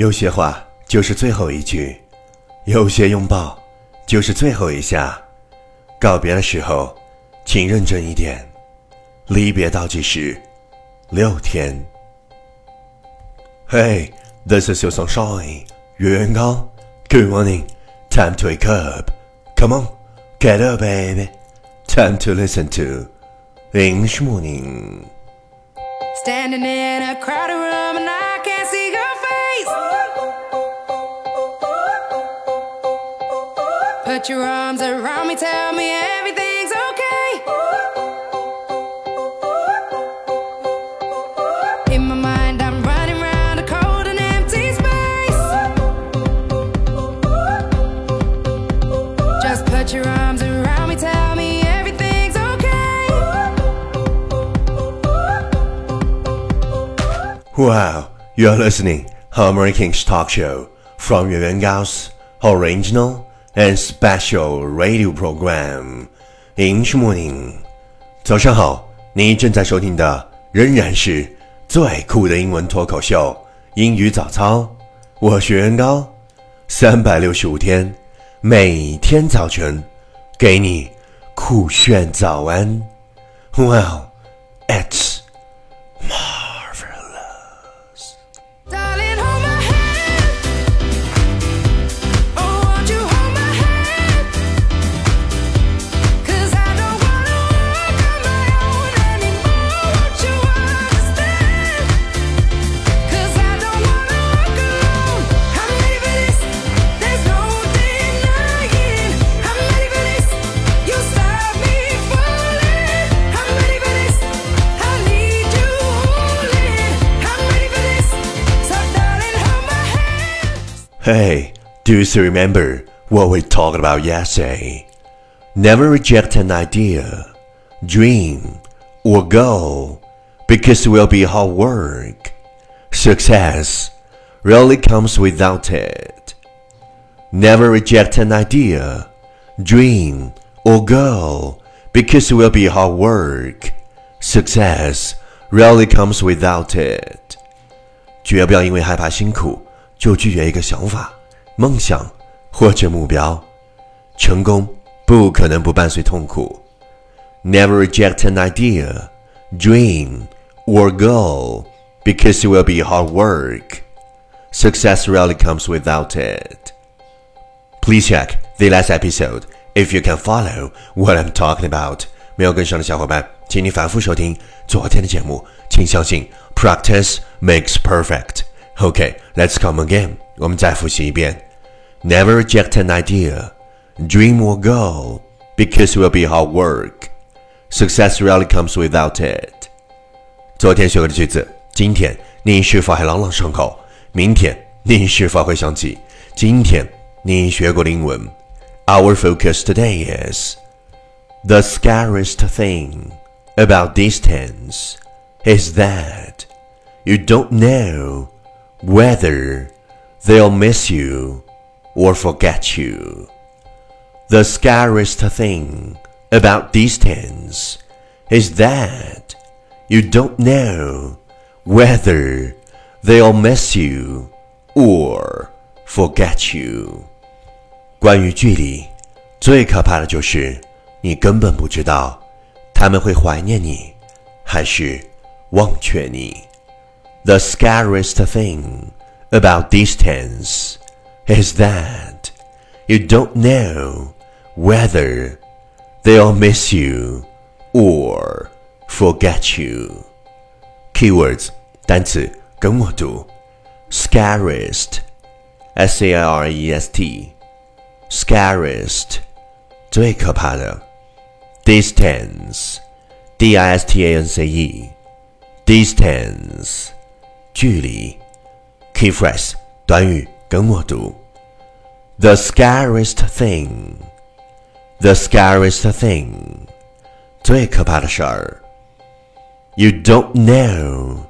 有些话就是最后一句，有些拥抱就是最后一下。告别的时候，请认真一点。离别倒计时六天。Hey, this is your sunshine. 月圆高，Good morning. Time to wake up. Come on, get up, baby. Time to listen to English morning. Standing in a crowded room Put your arms around me, tell me everything's okay. In my mind, I'm running round a cold and empty space. Just put your arms around me, tell me everything's okay. Wow, you're listening Harmony King's talk show from Yuan Gao's original and special radio program English Morning。早上好，你正在收听的仍然是最酷的英文脱口秀英语早操。我是袁高，三百六十五天，每天早晨给你酷炫早安。Wow, it's Hey, do you still remember what we talked about yesterday? Never reject an idea, dream, or goal because it will be hard work. Success rarely comes without it. Never reject an idea, dream, or goal because it will be hard work. Success rarely comes without it. 绝不要因为害怕辛苦 就拒绝一个想法、梦想或者目标。成功不可能不伴随痛苦。Never reject an idea, dream, or goal because it will be hard work. Success rarely comes without it. Please check the last episode if you can follow what I'm talking about. 没有跟上的小伙伴，请你反复收听昨天的节目。请相信，practice makes perfect. Okay, let's come again. 我们再复习一遍。Never reject an idea, dream or goal because it will be hard work. Success rarely comes without it. 昨天学过的句子，今天你是否还朗朗上口？明天你是否会想起今天你学过的英文？Our focus today is the scariest thing about distance is that you don't know whether they'll miss you or forget you. The scariest thing about distance is that you don't know whether they'll miss you or forget you. 关于距离，最可怕的就是你根本不知道他们会怀念你，还是忘却你。 The scariest thing about distance is that you don't know whether they'll miss you or forget you. Keywords 单词跟我读，scariest，s a r e s t，scariest 最可怕的，distance，d i s t a n c e，distance 距离。Key phrase 短语跟我读，the scariest thing，the scariest thing 最可怕的事儿。You don't know.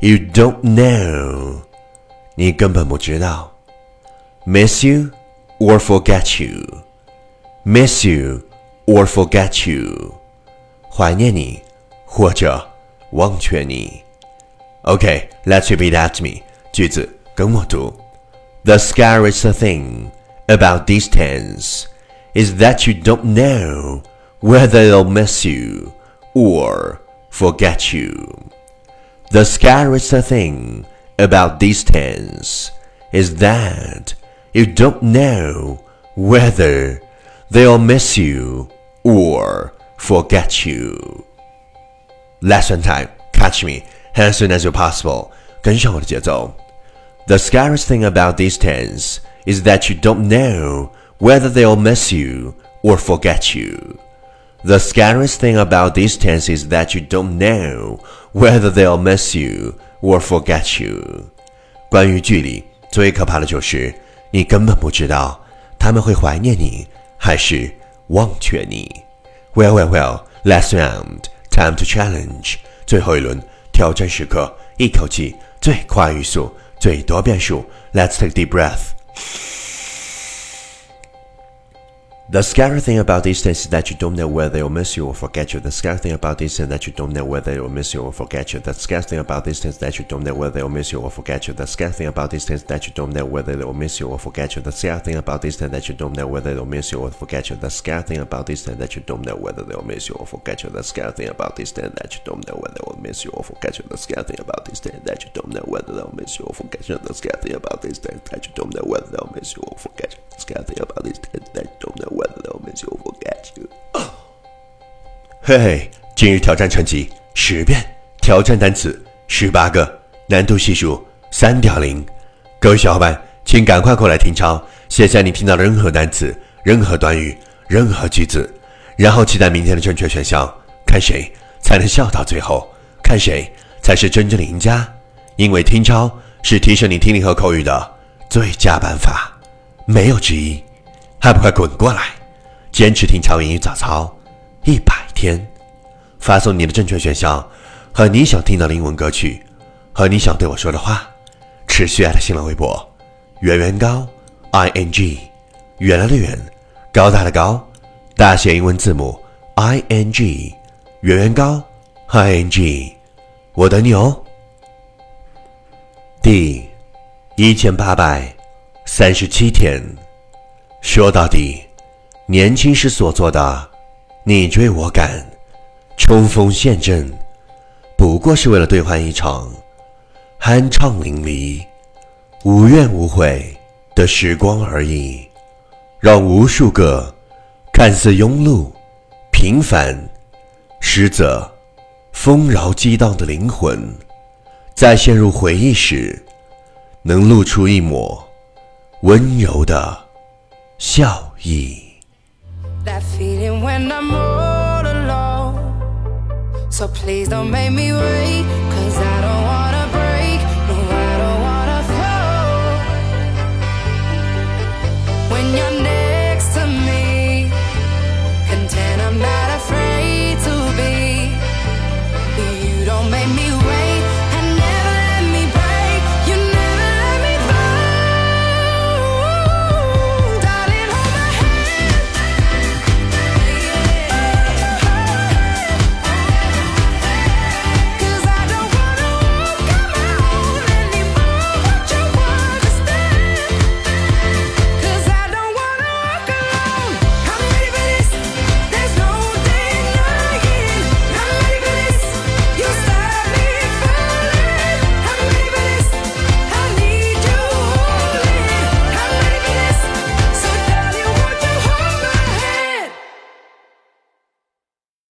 You don't know. 你根本不知道。Miss you or forget you. Miss you or forget you. 怀念你或者忘却你。Okay, let's repeat after me. 句子 跟我读。The scariest thing about these tense is that you don't know whether they'll miss you or forget you. The scariest thing about these tense is that you don't know whether they'll miss you or forget you. Lesson time, catch me as soon as you're possible. 跟上我的节奏。The scariest thing about these tense is that you don't know whether they'll miss you or forget you. The scariest thing about these tense is that you don't know whether they'll miss you or forget you. 关于距离，最可怕的就是你根本不知道他们会怀念你还是忘却你。Well, well, well. Last round, time to challenge. 最后一轮 挑战时刻，一口气最快语速，最多变数。Let's take deep breath. The scary thing about these days is that you don't know whether they'll miss you or forget you. The scary thing about these days is that you don't know whether they'll miss you or forget you. The scary thing about these days is that you don't know whether they'll miss you or forget you. The scary thing about these days is that you don't know whether they'll miss you or forget you. The scary thing about these days is that you don't know whether they'll miss you or forget you. The scary thing about these days is that you don't know whether they'll miss you or forget you. The scary thing about these days is that you don't know whether they'll miss you or forget you. The scary thing about these days is that you don't know whether they'll miss you or forget you. The scary thing about these days is that you don't know whether they'll miss you or forget you. The scary thing about these is that 嘿嘿，今日挑战成绩十遍，挑战单词十八个，难度系数三点零。各位小伙伴，请赶快过来听抄，写下你听到的任何单词、任何短语、任何句子，然后期待明天的正确选项，看谁才能笑到最后，看谁才是真正的赢家。因为听抄是提升你听力和口语的最佳办法，没有之一。还不快滚过来！坚持听超英语早操一百天，发送你的正确选项和你想听到的英文歌曲和你想对我说的话，持续爱的新浪微博圆圆高 i n g 原来的圆高大的高大写英文字母 i n g 圆圆高 i n g 我等你哦。第一千八百三十七天，说到底。年轻时所做的，你追我赶，冲锋陷阵，不过是为了兑换一场酣畅淋漓、无怨无悔的时光而已。让无数个看似庸碌、平凡，实则丰饶激荡的灵魂，在陷入回忆时，能露出一抹温柔的笑意。When I'm all alone. So please don't make me wait